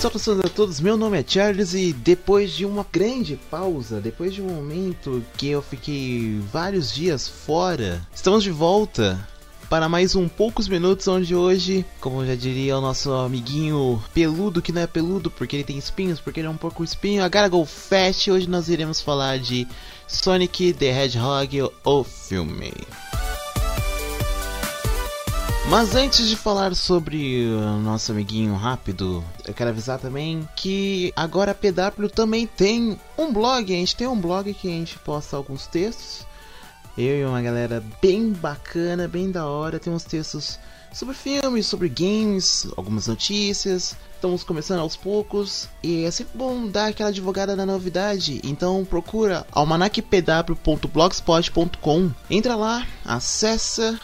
Saudações a todos, meu nome é Charles e depois de uma grande pausa, depois de um momento que eu fiquei vários dias fora, estamos de volta para mais um Poucos Minutos, onde hoje, como já diria o nosso amiguinho peludo, que não é peludo porque ele tem espinhos, porque ele é um pouco espinho, a Garagol Fast, hoje nós iremos falar de Sonic the Hedgehog, o filme. Mas antes de falar sobre o nosso amiguinho rápido, eu quero avisar também que agora a PW também tem um blog. A gente tem um blog que a gente posta alguns textos. Eu e uma galera bem bacana, bem da hora. Tem uns textos sobre filmes, sobre games, algumas notícias. Estamos começando aos poucos e é sempre bom dar aquela advogada na novidade. Então procura almanacpw.blogspot.com. Entra lá, acessa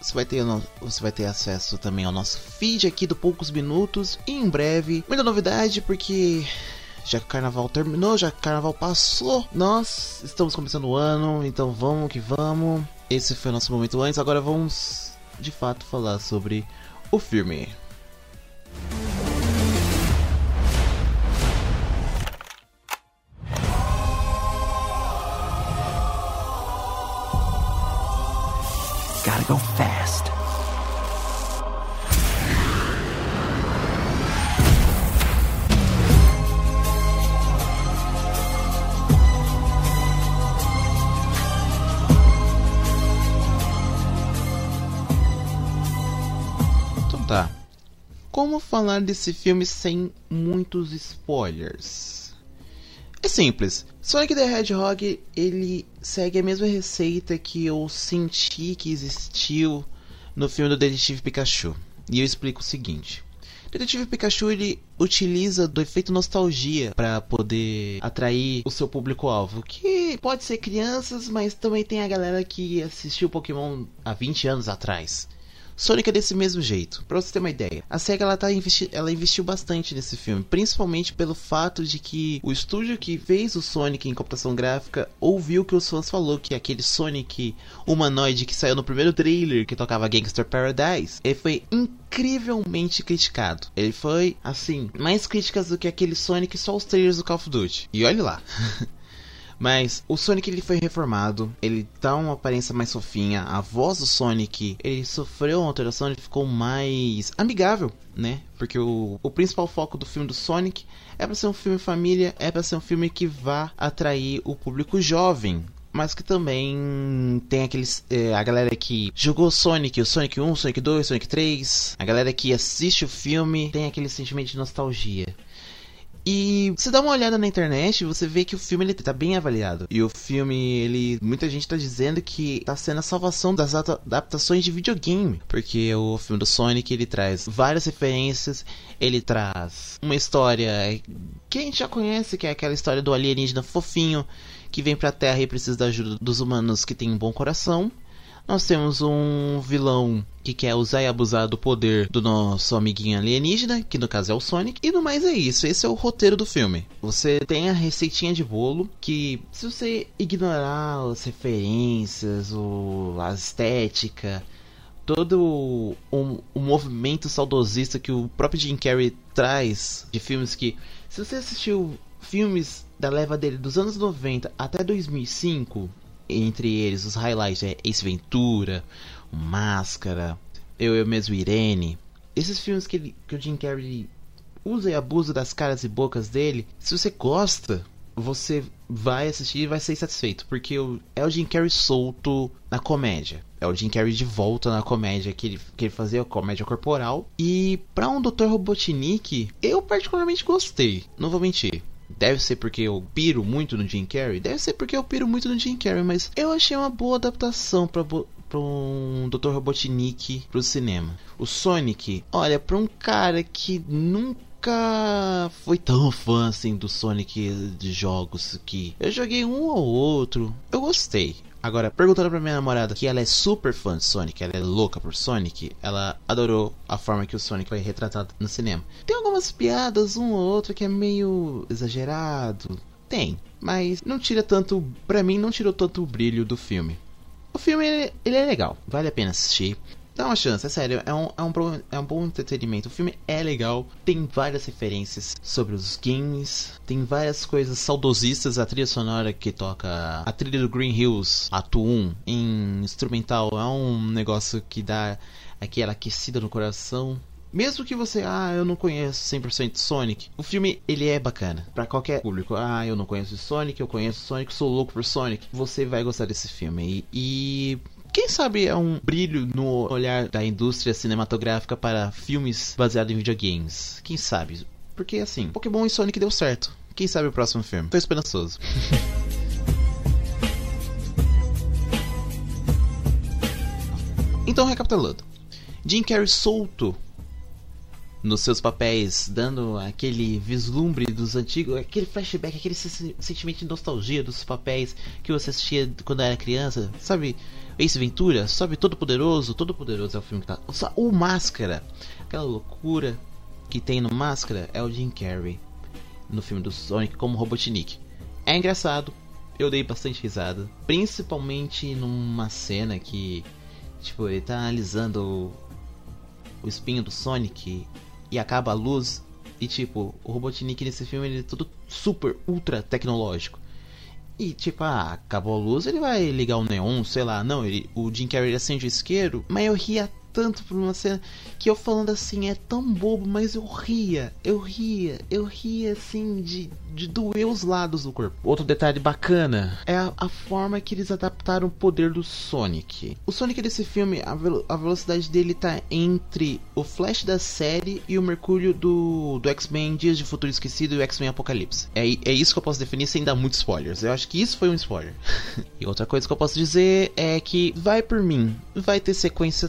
você vai, ter, você vai ter acesso também ao nosso feed aqui do Poucos Minutos. E em breve, muita novidade, porque já que o carnaval terminou, já que o carnaval passou, nós estamos começando o ano, então vamos que vamos. Esse foi o nosso momento antes, agora vamos de fato falar sobre o filme. Como falar desse filme sem muitos spoilers? É simples. Sonic the Hedgehog ele segue a mesma receita que eu senti que existiu no filme do Detetive Pikachu. E eu explico o seguinte. Detetive Pikachu ele utiliza do efeito nostalgia para poder atrair o seu público-alvo, que pode ser crianças, mas também tem a galera que assistiu Pokémon há 20 anos atrás. Sonic é desse mesmo jeito. Pra você ter uma ideia, a SEGA ela, tá investi ela investiu bastante nesse filme, principalmente pelo fato de que o estúdio que fez o Sonic em computação gráfica ouviu que os fãs falou que aquele Sonic humanoide que saiu no primeiro trailer que tocava Gangster Paradise, ele foi incrivelmente criticado. Ele foi, assim, mais críticas do que aquele Sonic só os trailers do Call of Duty. E olhe lá. Mas o Sonic ele foi reformado, ele tá uma aparência mais fofinha, a voz do Sonic ele sofreu uma alteração, ele ficou mais amigável, né? Porque o, o principal foco do filme do Sonic é para ser um filme família, é para ser um filme que vá atrair o público jovem, mas que também tem aqueles. É, a galera que jogou Sonic, o Sonic 1, Sonic 2, Sonic 3, a galera que assiste o filme tem aquele sentimento de nostalgia. E você dá uma olhada na internet, você vê que o filme ele tá bem avaliado. E o filme, ele. Muita gente tá dizendo que tá sendo a salvação das adaptações de videogame. Porque o filme do Sonic ele traz várias referências, ele traz uma história que a gente já conhece, que é aquela história do alienígena fofinho que vem pra Terra e precisa da ajuda dos humanos que têm um bom coração. Nós temos um vilão que quer usar e abusar do poder do nosso amiguinho alienígena, que no caso é o Sonic. E no mais é isso, esse é o roteiro do filme. Você tem a receitinha de bolo que, se você ignorar as referências, o, a estética, todo o, o, o movimento saudosista que o próprio Jim Carrey traz de filmes que, se você assistiu filmes da leva dele dos anos 90 até 2005, entre eles os highlights é Ace Ventura, Máscara, Eu Eu Mesmo Irene. Esses filmes que, ele, que o Jim Carrey usa e abusa das caras e bocas dele, se você gosta, você vai assistir e vai ser satisfeito, porque é o Jim Carrey solto na comédia. É o Jim Carrey de volta na comédia que ele, que ele fazia, comédia corporal. E para um Dr. Robotnik, eu particularmente gostei, não vou mentir. Deve ser porque eu piro muito no Jim Carrey? Deve ser porque eu piro muito no Jim Carrey, mas eu achei uma boa adaptação para para um Dr. Robotnik pro cinema. O Sonic, olha, para um cara que nunca foi tão fã assim do Sonic de jogos que eu joguei um ou outro, eu gostei. Agora, perguntando pra minha namorada que ela é super fã de Sonic, ela é louca por Sonic, ela adorou a forma que o Sonic foi retratado no cinema. Tem algumas piadas, um ou outro, que é meio exagerado. Tem, mas não tira tanto, pra mim, não tirou tanto o brilho do filme. O filme ele, ele é legal, vale a pena assistir. Dá uma chance, é sério, é um, é, um, bom- é um bom entretenimento. O filme é legal, tem várias referências sobre os games, tem várias coisas saudosistas. A trilha sonora que toca a trilha do Green Hills, ato 1, em instrumental, é um negócio que dá aquela aquecida no coração. Mesmo que você, ah, eu não conheço 100% Sonic, o filme ele é bacana Pra qualquer público. Ah, eu não conheço Sonic, eu conheço Sonic, sou louco por Sonic. Você vai gostar desse filme. E, e quem sabe é um brilho no olhar da indústria cinematográfica para filmes baseados em videogames. Quem sabe? Porque assim, Pokémon e Sonic deu certo. Quem sabe o próximo filme? Tô esperançoso. então, recapitulando. Jim Carrey solto nos seus papéis, dando aquele vislumbre dos antigos, aquele flashback, aquele se- sentimento de nostalgia dos papéis que você assistia quando era criança, sabe? Ace Ventura, sabe? Todo Poderoso, Todo Poderoso é o filme que tá. O Máscara, aquela loucura que tem no Máscara é o Jim Carrey no filme do Sonic como Robotnik. É engraçado, eu dei bastante risada, principalmente numa cena que, tipo, ele tá analisando o, o espinho do Sonic e acaba a luz e tipo, o Robotnik nesse filme ele é todo super ultra tecnológico. E tipo, ah, acabou a luz, ele vai ligar o neon, sei lá. Não, ele, o Jim Carrey acende o isqueiro, mas eu ria tanto por uma cena que eu falando assim, é tão bobo, mas eu ria, eu ria, eu ria assim de, de doer os lados do corpo. Outro detalhe bacana é a, a forma que eles adaptaram o poder do Sonic. O Sonic desse filme, a, velo- a velocidade dele tá entre o Flash da série e o Mercúrio do, do X-Men Dias de Futuro Esquecido e o X-Men Apocalipse. É, é isso que eu posso definir sem dar muitos spoilers. Eu acho que isso foi um spoiler. e outra coisa que eu posso dizer é que vai por mim, vai ter sequência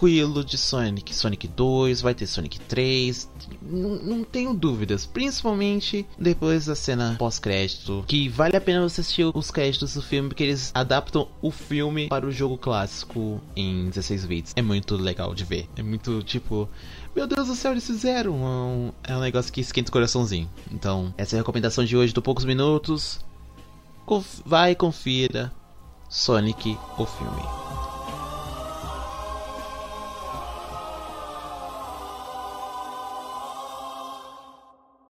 tranquilo de Sonic. Sonic 2, vai ter Sonic 3. Não, tenho dúvidas. Principalmente depois da cena pós-crédito. Que vale a pena você assistir os créditos do filme. Porque eles adaptam o filme para o jogo clássico em 16 bits. É muito legal de ver. É muito tipo. Meu Deus do céu, eles fizeram. É um, é um negócio que esquenta o coraçãozinho. Então, essa é a recomendação de hoje do Poucos Minutos. Conf- vai confira Sonic o filme.